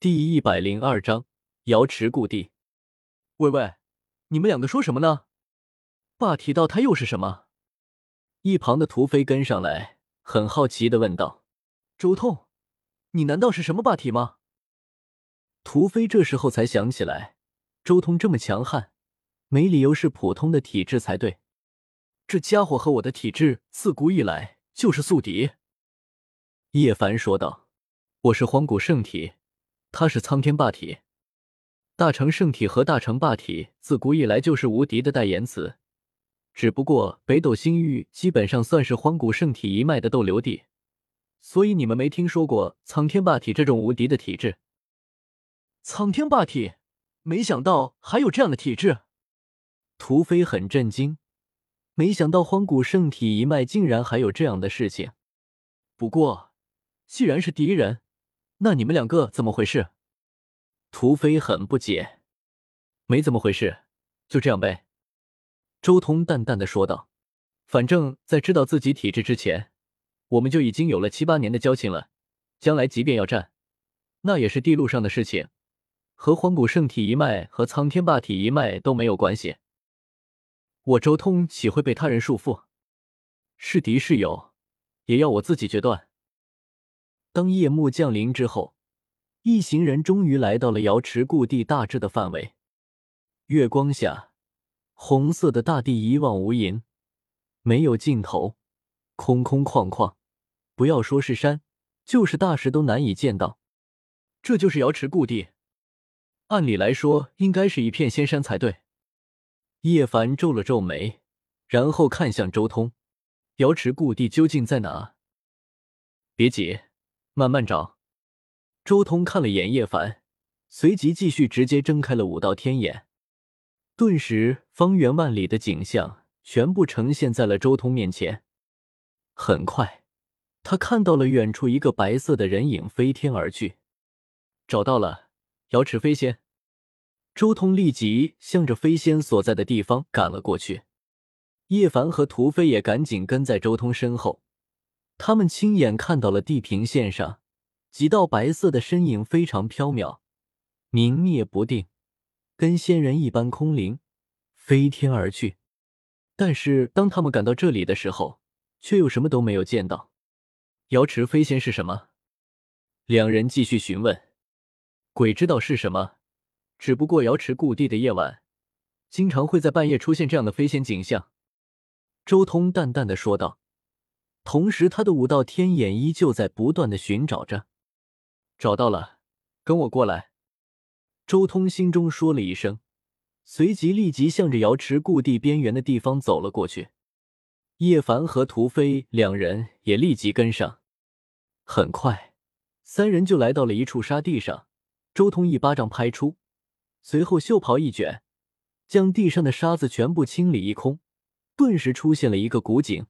第一百零二章瑶池故地。喂喂，你们两个说什么呢？霸体道他又是什么？一旁的屠飞跟上来，很好奇的问道：“周通，你难道是什么霸体吗？”屠飞这时候才想起来，周通这么强悍，没理由是普通的体质才对。这家伙和我的体质自古以来就是宿敌。叶凡说道：“我是荒古圣体，他是苍天霸体。大成圣体和大成霸体自古以来就是无敌的代言词。只不过北斗星域基本上算是荒古圣体一脉的斗留地，所以你们没听说过苍天霸体这种无敌的体质。”苍天霸体，没想到还有这样的体质。屠飞很震惊，没想到荒古圣体一脉竟然还有这样的事情。不过，既然是敌人，那你们两个怎么回事？屠飞很不解。没怎么回事，就这样呗。周通淡淡的说道。反正，在知道自己体质之前，我们就已经有了七八年的交情了。将来即便要战，那也是地路上的事情。和荒古圣体一脉和苍天霸体一脉都没有关系。我周通岂会被他人束缚？是敌是友，也要我自己决断。当夜幕降临之后，一行人终于来到了瑶池故地大致的范围。月光下，红色的大地一望无垠，没有尽头，空空旷旷，不要说是山，就是大石都难以见到。这就是瑶池故地。按理来说，应该是一片仙山才对。叶凡皱了皱眉，然后看向周通：“瑶池故地究竟在哪？”别急，慢慢找。周通看了眼叶凡，随即继续直接睁开了五道天眼，顿时方圆万里的景象全部呈现在了周通面前。很快，他看到了远处一个白色的人影飞天而去，找到了。瑶池飞仙，周通立即向着飞仙所在的地方赶了过去。叶凡和屠飞也赶紧跟在周通身后。他们亲眼看到了地平线上几道白色的身影，非常飘渺，明灭不定，跟仙人一般空灵，飞天而去。但是当他们赶到这里的时候，却又什么都没有见到。瑶池飞仙是什么？两人继续询问。鬼知道是什么，只不过瑶池故地的夜晚，经常会在半夜出现这样的飞仙景象。周通淡淡的说道，同时他的五道天眼依旧在不断的寻找着。找到了，跟我过来。周通心中说了一声，随即立即向着瑶池故地边缘的地方走了过去。叶凡和屠飞两人也立即跟上，很快，三人就来到了一处沙地上。周通一巴掌拍出，随后袖袍一卷，将地上的沙子全部清理一空，顿时出现了一个古井。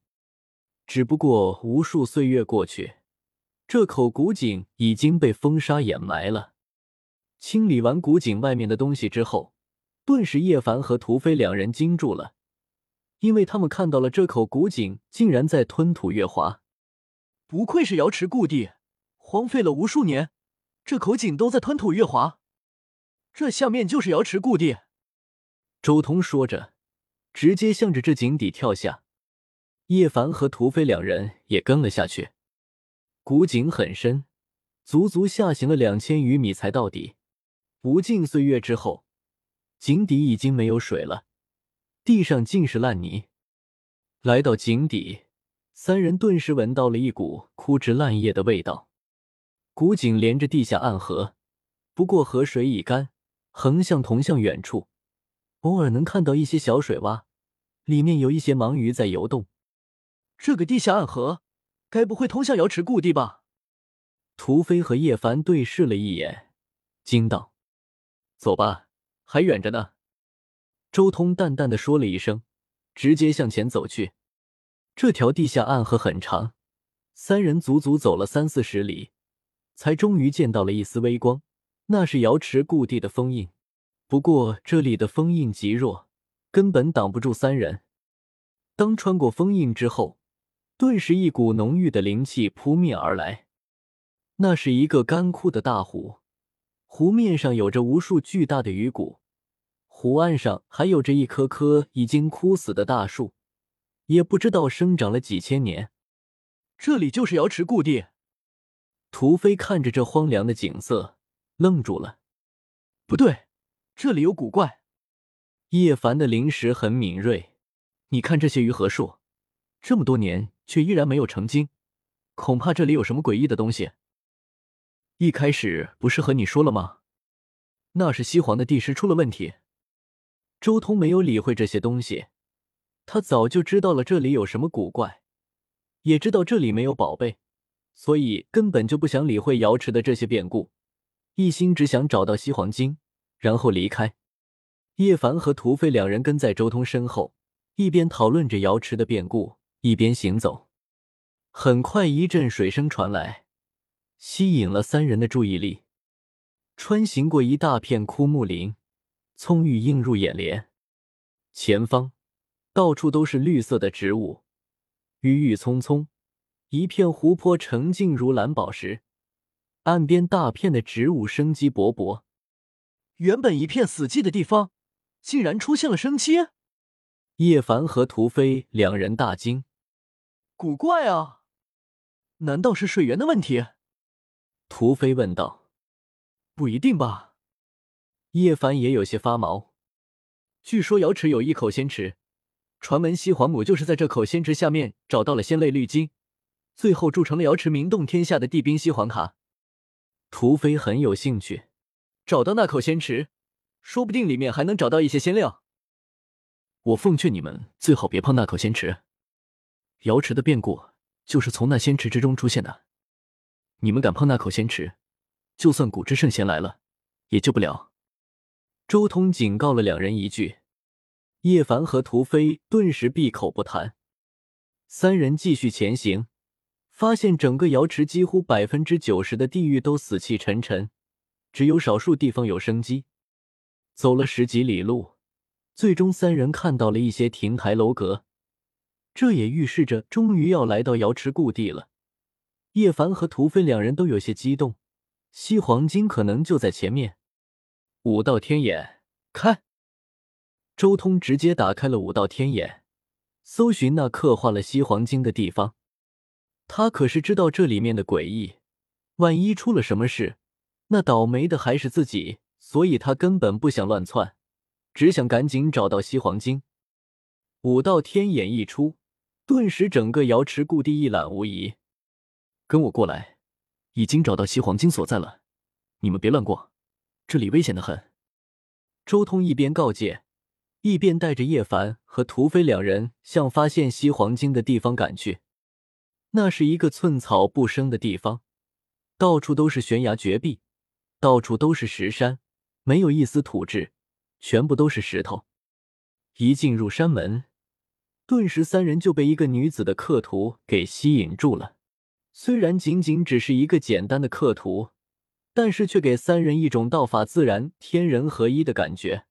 只不过无数岁月过去，这口古井已经被风沙掩埋了。清理完古井外面的东西之后，顿时叶凡和屠飞两人惊住了，因为他们看到了这口古井竟然在吞吐月华。不愧是瑶池故地，荒废了无数年。这口井都在吞吐月华，这下面就是瑶池故地。周通说着，直接向着这井底跳下。叶凡和屠飞两人也跟了下去。古井很深，足足下行了两千余米才到底。无尽岁月之后，井底已经没有水了，地上尽是烂泥。来到井底，三人顿时闻到了一股枯枝烂叶的味道。古井连着地下暗河，不过河水已干，横向同向远处，偶尔能看到一些小水洼，里面有一些盲鱼在游动。这个地下暗河，该不会通向瑶池故地吧？屠飞和叶凡对视了一眼，惊道：“走吧，还远着呢。”周通淡淡的说了一声，直接向前走去。这条地下暗河很长，三人足足走了三四十里。才终于见到了一丝微光，那是瑶池故地的封印。不过这里的封印极弱，根本挡不住三人。当穿过封印之后，顿时一股浓郁的灵气扑面而来。那是一个干枯的大湖，湖面上有着无数巨大的鱼骨，湖岸上还有着一棵棵已经枯死的大树，也不知道生长了几千年。这里就是瑶池故地。屠飞看着这荒凉的景色，愣住了。不对，这里有古怪。叶凡的灵识很敏锐，你看这些鱼和树，这么多年却依然没有成精，恐怕这里有什么诡异的东西。一开始不是和你说了吗？那是西皇的地师出了问题。周通没有理会这些东西，他早就知道了这里有什么古怪，也知道这里没有宝贝，所以根本就不想理会瑶池的这些变故，一心只想找到西黄金，然后离开。叶凡和屠飞两人跟在周通身后，一边讨论着瑶池的变故，一边行走。很快，一阵水声传来。吸引了三人的注意力。穿行过一大片枯木林，葱郁映入眼帘。前方到处都是绿色的植物，郁郁葱葱。一片湖泊澄净如蓝宝石，岸边大片的植物生机勃勃。原本一片死寂的地方，竟然出现了生机。叶凡和屠飞两人大惊：“古怪啊！难道是水源的问题？”屠飞问道：“不一定吧？”叶凡也有些发毛。据说瑶池有一口仙池，传闻西皇母就是在这口仙池下面找到了仙类绿晶，最后铸成了瑶池名动天下的地冰西皇卡。屠飞很有兴趣，找到那口仙池，说不定里面还能找到一些仙料。我奉劝你们最好别碰那口仙池，瑶池的变故就是从那仙池之中出现的。你们敢碰那口仙池，就算古之圣贤来了，也救不了。周通警告了两人一句，叶凡和屠飞顿时闭口不谈。三人继续前行，发现整个瑶池几乎百分之九十的地域都死气沉沉，只有少数地方有生机。走了十几里路，最终三人看到了一些亭台楼阁，这也预示着终于要来到瑶池故地了。叶凡和屠飞两人都有些激动，西黄金可能就在前面。五道天眼开，周通直接打开了五道天眼，搜寻那刻画了西黄金的地方。他可是知道这里面的诡异，万一出了什么事，那倒霉的还是自己，所以他根本不想乱窜，只想赶紧找到西黄金。五道天眼一出，顿时整个瑶池故地一览无遗。跟我过来，已经找到西黄金所在了，你们别乱过，这里危险的很。周通一边告诫，一边带着叶凡和屠飞两人向发现西黄金的地方赶去。那是一个寸草不生的地方，到处都是悬崖绝壁，到处都是石山，没有一丝土质，全部都是石头。一进入山门，顿时三人就被一个女子的刻图给吸引住了。虽然仅仅只是一个简单的刻图，但是却给三人一种道法自然、天人合一的感觉。